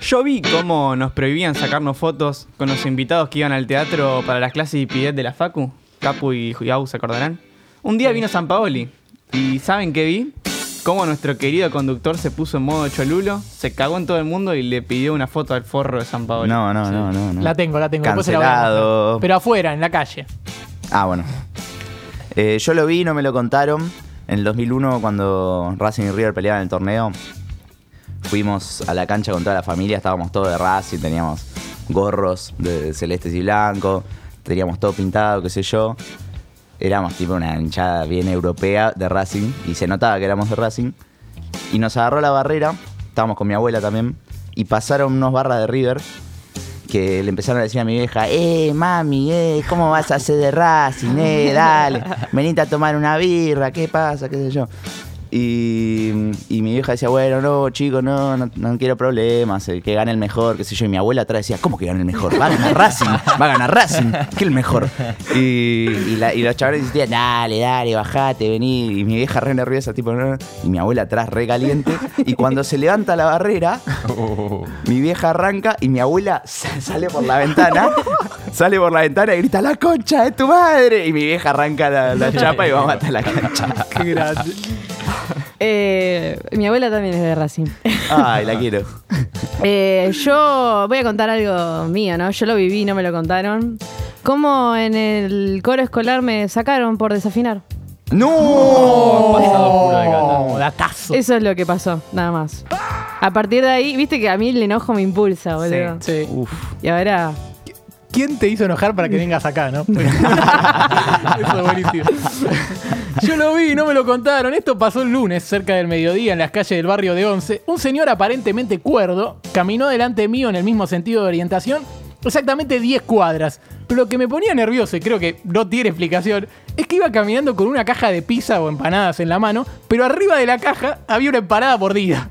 Yo vi cómo nos prohibían sacarnos fotos con los invitados que iban al teatro para las clases de IPIDET de la Facu. Capu y Yau se acordarán. Un día vino San Paoli. ¿Y saben qué vi? Cómo nuestro querido conductor se puso en modo cholulo, se cagó en todo el mundo y le pidió una foto al forro de San Paoli. No, no, no, no, no. La tengo, la tengo. después se la voy a mostrar. Cancelado. Pero afuera, en la calle. Ah, bueno. Eh, yo lo vi, no me lo contaron. En el 2001, cuando Racing y River peleaban el torneo, fuimos a la cancha con toda la familia. Estábamos todos de Racing, teníamos gorros de celestes y blancos, teníamos todo pintado, qué sé yo. Éramos tipo una hinchada bien europea de Racing y se notaba que éramos de Racing. Y nos agarró la barrera, estábamos con mi abuela también, y pasaron unos barras de River que le empezaron a decir a mi vieja, eh, mami, eh, ¿cómo vas a hacer de Racing? Eh, dale, venite a tomar una birra, ¿qué pasa? ¿Qué sé yo? Y, y mi vieja decía, bueno, no, chico, no, no, no quiero problemas, eh, que gane el mejor, qué sé yo. Y mi abuela atrás decía, ¿cómo que gane el mejor? Va a ganar Racing, va a ganar Racing, que el mejor. Y, y, la- y los chavales decían, dale, dale, bajate, vení. Y mi vieja re nerviosa, tipo, no, no. Y mi abuela atrás re caliente. Y cuando se levanta la barrera, mi vieja arranca y mi abuela sa- sale por la ventana, sale por la ventana y grita, la concha de tu madre. Y mi vieja arranca la, la chapa y vamos hasta la cancha. Qué grande. Eh, mi abuela también es de Racing. Ay, la quiero. Eh, yo voy a contar algo mío, ¿no? Yo lo viví, no me lo contaron. ¿Cómo en el coro escolar me sacaron por desafinar? ¡No! Pasado de. Oh, datazo. Eso es lo que pasó, nada más. A partir de ahí, viste que a mí el enojo me impulsa, boludo. Sí. Uf. Y ahora, ¿Quién te hizo enojar para que vengas acá, no? Eso es buenísimo. Yo lo vi, no me lo contaron. Esto pasó el lunes, cerca del mediodía, en las calles del barrio de Once. Un señor aparentemente cuerdo caminó delante mío en el mismo sentido de orientación, exactamente 10 cuadras. Pero lo que me ponía nervioso, y creo que no tiene explicación, es que iba caminando con una caja de pizza o empanadas en la mano, pero arriba de la caja había una empanada mordida.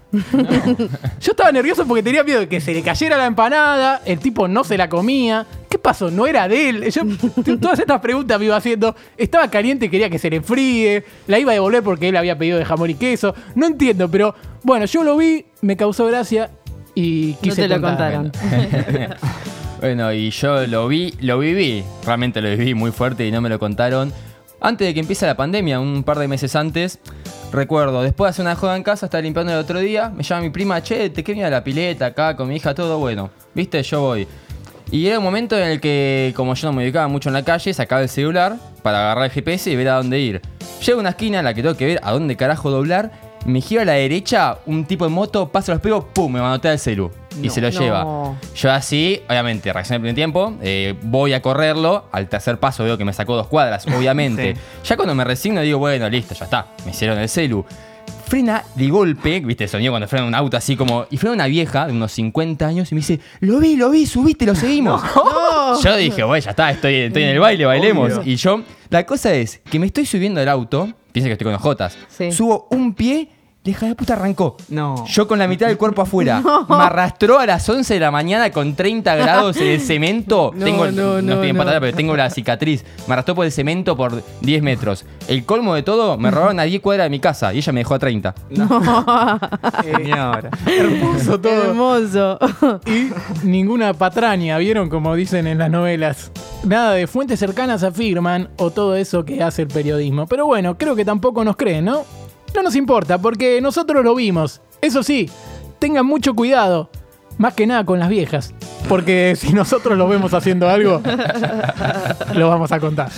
Yo estaba nervioso porque tenía miedo de que se le cayera la empanada, el tipo no se la comía. ¿Qué pasó? No era de él. Yo todas estas preguntas me iba haciendo. Estaba caliente y quería que se le enfríe. La iba a devolver porque él había pedido de jamón y queso. No entiendo, pero bueno, yo lo vi, me causó gracia y no quise te lo contar. contaron. Bueno, y yo lo vi, lo viví, realmente lo viví muy fuerte y no me lo contaron. Antes de que empiece la pandemia, un par de meses antes, recuerdo, después de hacer una joda en casa, estaba limpiando el otro día, me llama mi prima, che, te quería la pileta acá con mi hija, todo bueno. ¿Viste? Yo voy. Y era un momento en el que, como yo no me ubicaba mucho en la calle, sacaba el celular para agarrar el GPS y ver a dónde ir. Llego a una esquina en la que tengo que ver a dónde carajo doblar, me giro a la derecha, un tipo en moto, pasa los pegos, pum, me manotea el celu. Y se lo No. lleva. Yo así, obviamente, reaccioné el primer tiempo, eh, voy a correrlo, al tercer paso veo que me sacó dos cuadras, obviamente. Sí. Ya cuando me resigno digo, bueno, listo, ya está, me hicieron el celu. Frena de golpe, viste el sonido cuando frena un auto así como... Y frena una vieja de unos 50 años y me dice, lo vi, lo vi, subiste, lo seguimos. Yo dije, bueno, ya está, estoy, estoy en el baile, bailemos. Obvio. Y yo, la cosa es que me estoy subiendo del auto, piensa que estoy con los Jotas, Sí. subo un pie, la hija de puta arrancó. No. Yo con la mitad del cuerpo afuera. Me arrastró a las 11 de la mañana con 30 grados en el cemento. No, tengo, no, no, estoy en no. pantalla, pero tengo la cicatriz. Me arrastró por el cemento por 10 metros. El colmo de todo, me robaron a 10 cuadras de mi casa y ella me dejó a 30. Señora. Hermoso todo. Hermoso. Y ninguna patraña, ¿vieron? Como dicen en las novelas. Nada de fuentes cercanas afirman o todo eso que hace el periodismo. Pero bueno, creo que tampoco nos creen, ¿no? No nos importa, porque nosotros lo vimos. Eso sí, tengan mucho cuidado. Más que nada con las viejas. Porque si nosotros lo vemos haciendo algo, lo vamos a contar.